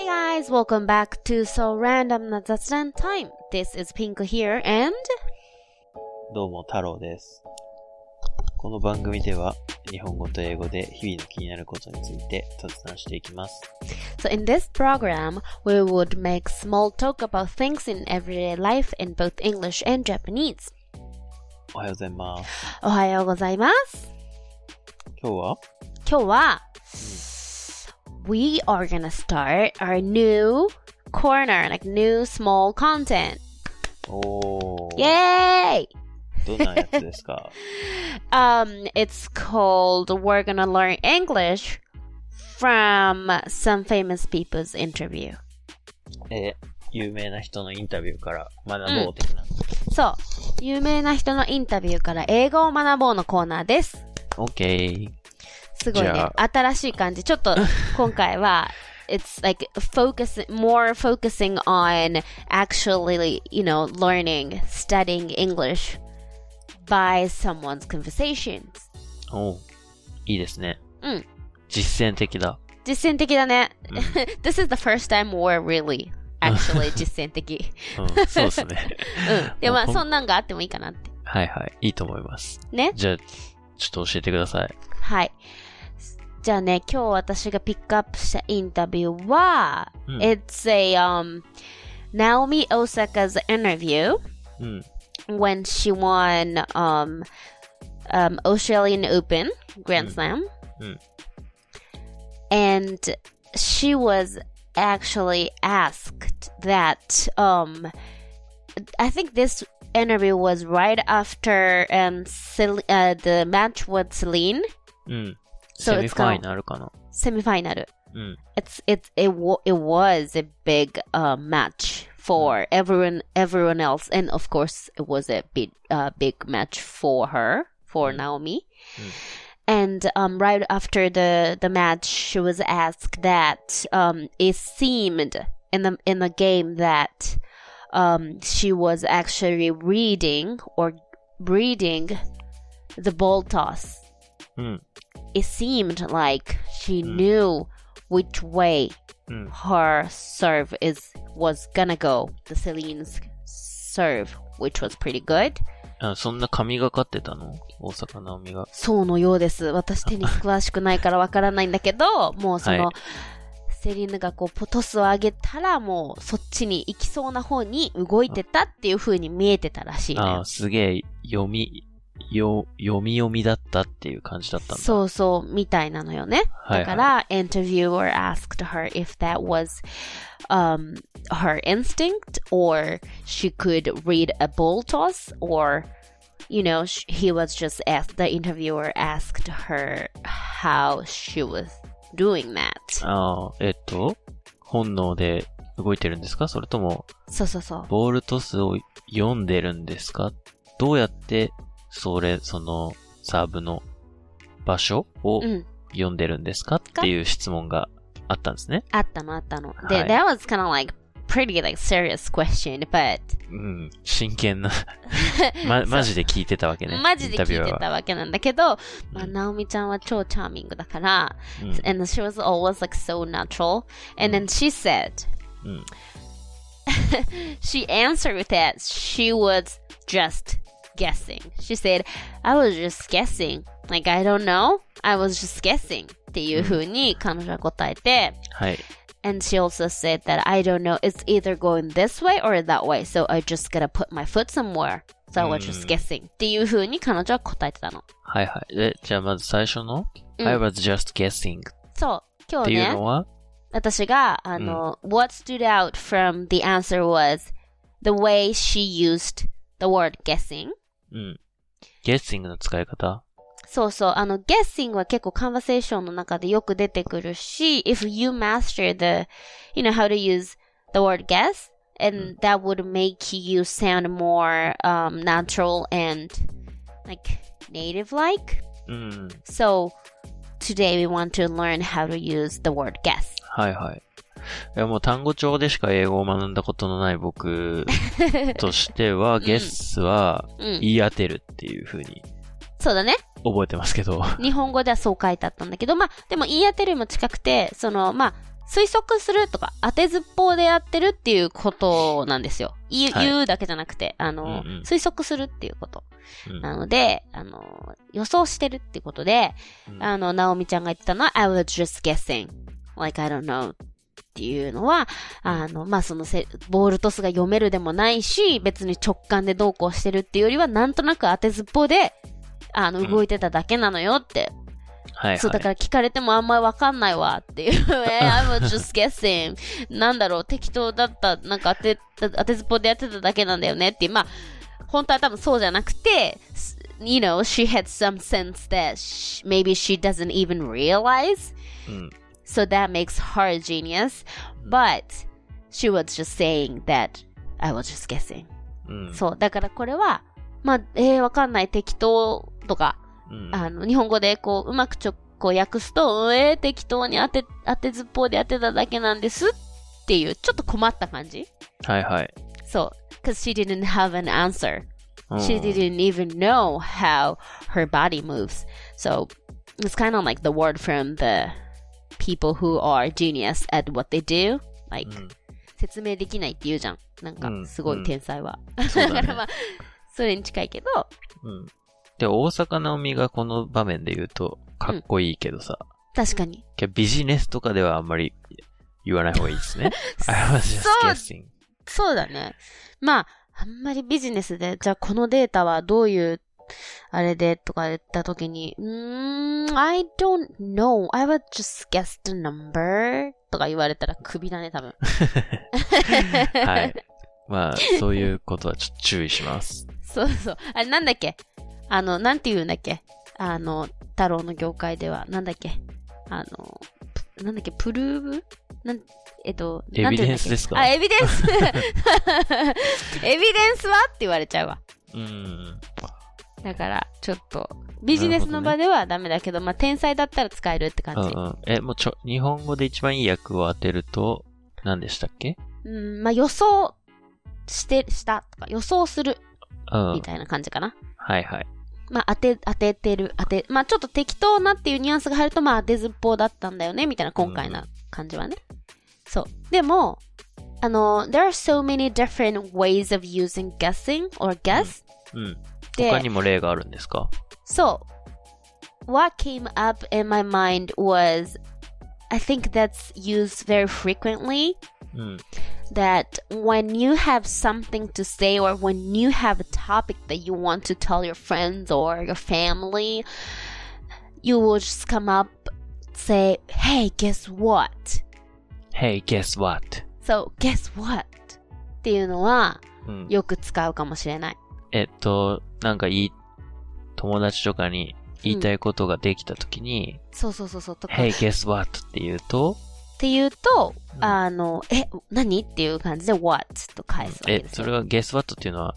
Hey guys, welcome back to So Random な雑談 Time. This is Pink here and どうも、太郎です。この番組では、日本語と英語で日々の気になることについて雑談していきます。 so in this program, we would make small talk about things in everyday life in both English and Japanese. おはようございます。おはようございます。今日は今日は、 We are gonna start our new corner, like new small content. おー。 Yay! どんなやつですか Um, it's called We're Gonna Learn English from some famous people's interview. えー有名な人のインタビューから学ぼう的な。そう。有名な人のインタビューから英語を学ぼうのコーナーです。オッケー。 すごいね。新しい感じ。ちょっと今回は、it's like focus, more focusing on actually, you know, learning, studying English by someone's conversations. おーいいですね。うん。実践的だ。実践的だね。うん This is the first time we're really actually 実践的。うん、そうですね。うん。でもまあそんなんがあってもいいかなって。はいはい。いいと思います。ね。じゃあ、ちょっと教えてください。はい。じゃあね、今日私がピックアップしたインタビューは、うん It's a, um, Naomi Osaka's interview うん。 when she won, um, um, Australian Open Grand Slam. うん。 And she was actually asked that, um, I think this interview was right after, um, Cel- uh, the match with Celine, うん。 So semi final かな semi final. Mm. It's it it it was a big uh, match for hmm. everyone everyone else, and of course it was a big uh, big match for her for hmm. Naomi. Mm. And um, right after the, the match, she was asked that um, it seemed in the in the game that um, she was actually reading or reading the ball toss うん。It seemed like she knew which way うん。her serve is was gonna go. The Celine's serve, which was pretty good. あ、そんな神がかってたの？大が。そうのようです。私テニス詳しくないからわからないんだけど、もうその、はいセリーヌがこうポトスを上げたらもうそっちに行きそうな方に動いてたっていう風に見えてたらしいのよああ、すげえ、読み、よ、読み読みだったっていう感じだったんだ。そうそう、みたいなのよね。はいはいだから、interviewer asked her if that was um, her instinct or she could read a ball toss or, you know, he was just asked, the interviewer asked her how she was doing that. ああ、えっと、本能で動いてるんですかそれとも、そうそうそう。ボールトスを読んでるんですかどうやって、それ、その、サーブの場所をうん。読んでるんですかっていう質問があったんですね。あったのあったの。で、はい that was kind of like pretty like serious question, but うん、真剣な、ま、マジで聞いてたわけね。マジで聞いてインタビュアーはたわけなんだけど、まあ、うんナオミちゃんは超チャーミングだから、うん and she was always like so natural. And then she said, うん。she answered that she was just guessing. She said, I was just guessing. Like, I don't know. I was just guessing. っていう風に彼女は答えて、はい。 and she also said that I don't know. It's either going this way or that way. So I just gotta put my foot somewhere. So I was just うん guessing. っていう風に彼女は答えてたの。はいはい。で、じゃあまず最初の、うん I was just guessing っそう。今日ねていうの、は、私が、あの、what stood out from the answer was the way she used the word guessing. うん。guessing の使い方そうそう。あの、guessing は結構 conversation の中でよく出てくるし、if you master the, you know, how to use the word guess, and that would make you sound more um, natural and like native-like. うん。 So today we want to learn how to use the word guess. はいは い。いやもう単語帳でしか英語を学んだことのない僕としては、ゲスはうん。言い当てるっていう風にそうだね。覚えてますけど。日本語ではそう書いてあったんだけど、まあ、でも言い当てるも近くて、その、まあ、推測するとか、当てずっぽうでやってるっていうことなんですよ。言う,、はい言うだけじゃなくて、あの、うんうん推測するっていうこと。うんなので、あの、予想してるっていうことで、うんあの、ナオミちゃんが言ってたのは、I was just guessing. Like, I don't know. っていうのは、あの、まあ、そのせ、ボールトスが読めるでもないし、別に直感でどうこうしてるっていうよりは、なんとなく当てずっぽうで、あの、うん動いてただけなのよって。はいはい。そう、だから聞かれてもあんまりわかんないわっていう。え、I was just guessing. なんだろう、適当だった、なんか当て、当てずっぽうでやってただけなんだよねっていう。まあ、本当は多分そうじゃなくて、you know, she had some sense that sh maybe she doesn't even realize. うん。So that makes her a genius. But she was just saying that I was just guessing. うん。そう。だからこれは、まあ、えー、わかんない、適当とか、うん。あの、日本語でこう、うまくちょ、こう訳すと、えー、適当に当て、当てずっぽうで当てただけなんですっていう、ちょっと困った感じはいはい。そう。cause she didn't have an answer. うん She didn't even know how her body moves. So it's kind of like the word from the people who are genius at what they do. Like, うん説明できないって言うじゃん。なんかう、んすごい天才は。そうだねだからまあ、それに近いけど、うん。で、大阪なおみがこの場面で言うと、かっこいいけどさ、確かに。ビジネスとかではあんまり言わない方がいいですね。I was just guessing. そうだね。まあ、あんまりビジネスで、じゃあこのデータはどういう、あれでとか言ったときに、うーん、I don't know. I would just guess the number とか言われたらクビだね、多分。はい。まあ、そういうことはちょっと注意します。そうそう。あれなんだっけ？あの、なんて言うんだっけ？あの、太郎の業界では、なんだっけ？あの、プなんだっけ？プルーブ？なん、えっと、エビデンスですか？あ、エビデンス エビデンスは？って言われちゃうわ。うん。だから、ちょっと、ビジネスの場ではダメだけど、まあ、天才だったら使えるって感じ。うんうん。え、もうちょ、日本語で一番いい訳を当てると、何でしたっけ？うん、まあ、予想して、したとか、予想するうん。みたいな感じかな。はいはい。まあ、当て、当ててる、当て、まあ、ちょっと適当なっていうニュアンスが入ると、まあ、当てずっぽうだったんだよね、みたいな今回な感じはね。そう。でも、あの、there are so many different ways of using guessing or guess. うん。で他にも例があるんですか So, what came up in my mind was I think that's used very frequently うん。 that when you have something to say or when you have a topic that you want to tell your friends or your family, you will just come up, say, Hey, guess what? Hey, guess what? So, guess what? っていうのはうん。よく使うかもしれない。えっと、 なんかいい、友達とかに言いたいことができたときに、そうそうそうそう。とか Hey, guess what? って言うと、っていうと、うんあの、え、何っていう感じで what と返すわけえ、ですよ。それは guess what? っていうのは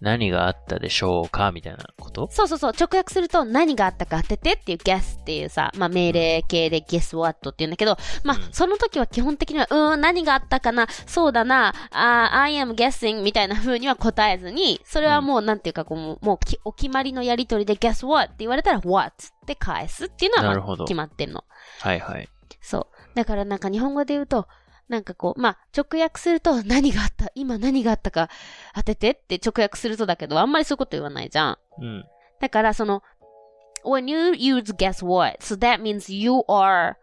何があったでしょうか？みたいなこと？そうそうそう。直訳すると何があったか当ててっていう guess っていうさ、まあ命令形で guess what って言うんだけど、まあうんその時は基本的には、うーん、何があったかな、そうだな、あー I am guessing みたいな風には答えずに、それはもうなんていうかこう、もうお決まりのやりとりで guess what って言われたら what って返すっていうのはまあ決まってるの。はいはい。そう。だからなんか日本語で言うと、なんかこう、まあ、直訳すると何があった今何があったか当ててって直訳するとだけど、あんまりそういうこと言わないじゃん。うん。だからその、when you use guess what, so that means you are,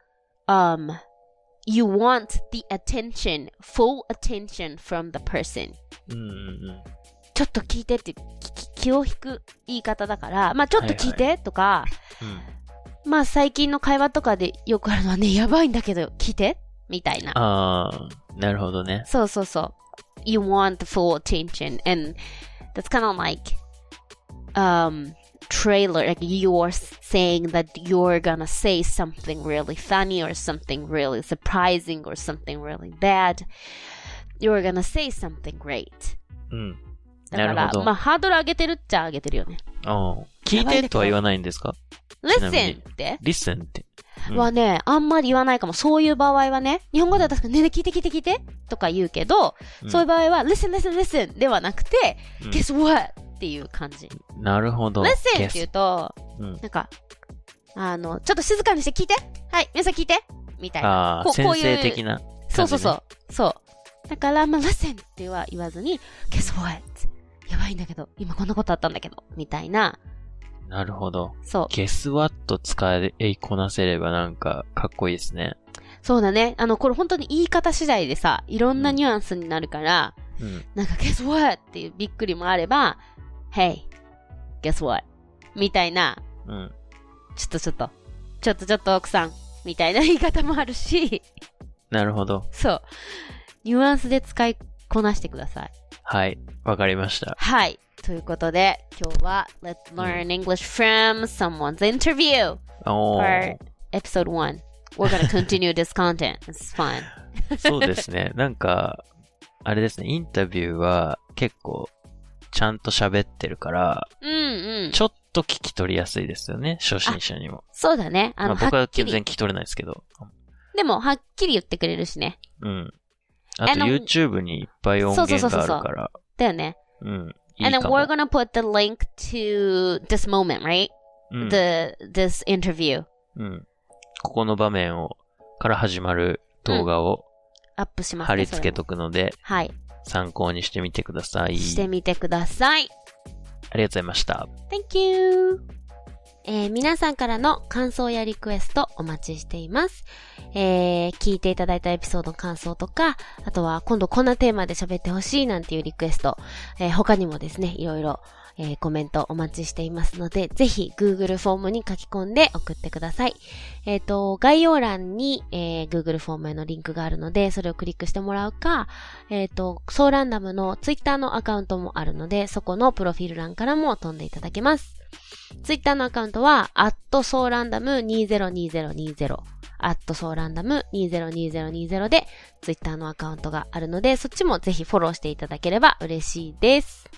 um, you want the attention, full attention from the person. ちょっと聞いてって気を引く言い方だから、まあちょっと聞いてとか、うん。まあ最近の会話とかでよくあるのはね、やばいんだけど聞いてみたいな。ああ、なるほどね。そうそうそう。You want the full attention and that's kind of like um trailer like you're saying that you're gonna say something really funny or something really surprising or something really bad. You're gonna say something great. うん。だから、まあハードル上げてるっちゃ上げてるよね。ああ。聞いてとは言わないんですか？Listen にって ?listen って。うんはね、あんまり言わないかも。そういう場合はね、日本語では確かにねえねえ聞いて聞いて聞いて？とか言うけど、うんそういう場合は listen, listen, listen ではなくて、うん guess what? っていう感じ。なるほど。listen って言うと、うん。なんか、あの、ちょっと静かにして聞いてはい、皆さん聞いてみたいな。ああ、先こうこういう生的な、そうそうそう。そう。だから、まあ、listen っては言わずに、guess what? やばいんだけど、今こんなことあったんだけど、みたいな。なるほど。そう。ゲスワット使いこなせればなんかかっこいいですね。そうだね。あの、これ本当に言い方次第でさ、いろんなニュアンスになるから、うん。なんか guess what? っていうびっくりもあれば、hey, guess what? みたいな、うん。ちょっとちょっと、ちょっとちょっと奥さん、みたいな言い方もあるし、なるほど。そう。ニュアンスで使いこなしてください。はい。わかりました。はい。ということで、今日は Let's learn English from someone's interview おー。episode 1. We're gonna continue this content. It's fun. そうですね。なんか、あれですね。インタビューは結構、ちゃんと喋ってるから、うんうん。ちょっと聞き取りやすいですよね。初心者にも。そうだね。あの、まあ、僕は。全然聞き取れないですけど。でも、はっきり言ってくれるしね。うん。あと YouTube にいっぱい音源があるから。だよね。うん。And then we're。gonna put the link to this moment, right? うん。The, this interview. うん。ここの場面を、から始まる動画をアップします、ね。貼り付けとくので、はい。参考にしてみてください。してみてください。ありがとうございました。Thank you! えー皆さんからの感想やリクエストお待ちしています。えー聞いていただいたエピソードの感想とか、あとは今度こんなテーマで喋ってほしいなんていうリクエスト、えー他にもですね、いろいろ、えーコメントお待ちしていますので、ぜひ Google フォームに書き込んで送ってください。えっ、と、概要欄に、えー Google フォームへのリンクがあるので、それをクリックしてもらうか、えっ、と、ソーランダムの Twitter のアカウントもあるので、そこのプロフィール欄からも飛んでいただけます。Twitter のアカウントは、アットソーランダム202020、アットソーランダム202020で、Twitter のアカウントがあるので、そっちもぜひフォローしていただければ嬉しいです。